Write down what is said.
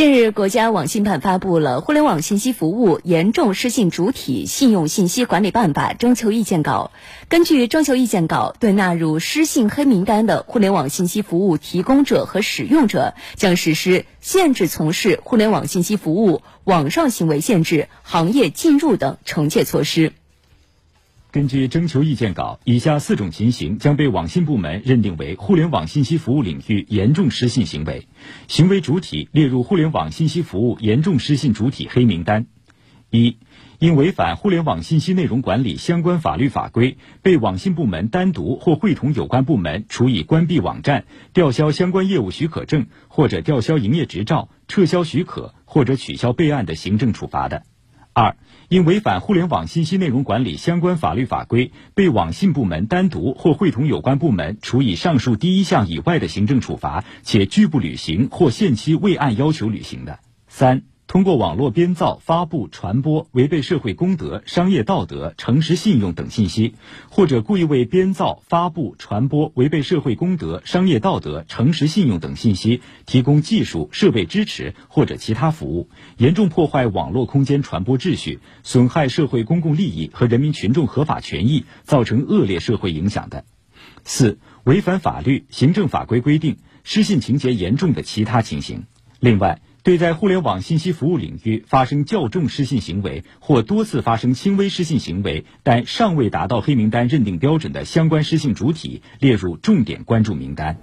近日，国家网信办发布了《互联网信息服务严重失信主体信用信息管理办法》征求意见稿。根据征求意见稿，对纳入失信黑名单的互联网信息服务提供者和使用者，将实施限制从事互联网信息服务、网上行为限制、行业禁入等惩戒措施。根据征求意见稿，以下四种情形将被网信部门认定为互联网信息服务领域严重失信行为，行为主体列入互联网信息服务严重失信主体黑名单。一、因违反互联网信息内容管理相关法律法规，被网信部门单独或会同有关部门处以关闭网站、吊销相关业务许可证或者吊销营业执照、撤销许可或者取消备案的行政处罚的。二、因违反互联网信息内容管理相关法律法规，被网信部门单独或会同有关部门处以上述第一项以外的行政处罚，且拒不履行或限期未按要求履行的。三。通过网络编造、发布、传播违背社会公德、商业道德、诚实信用等信息，或者故意为编造、发布、传播违背社会公德、商业道德、诚实信用等信息提供技术设备支持或者其他服务，严重破坏网络空间传播秩序，损害社会公共利益和人民群众合法权益，造成恶劣社会影响的；四、违反法律、行政法规规定、失信情节严重的其他情形。另外。对在互联网信息服务领域发生较重失信行为或多次发生轻微失信行为，但尚未达到黑名单认定标准的相关失信主体，列入重点关注名单。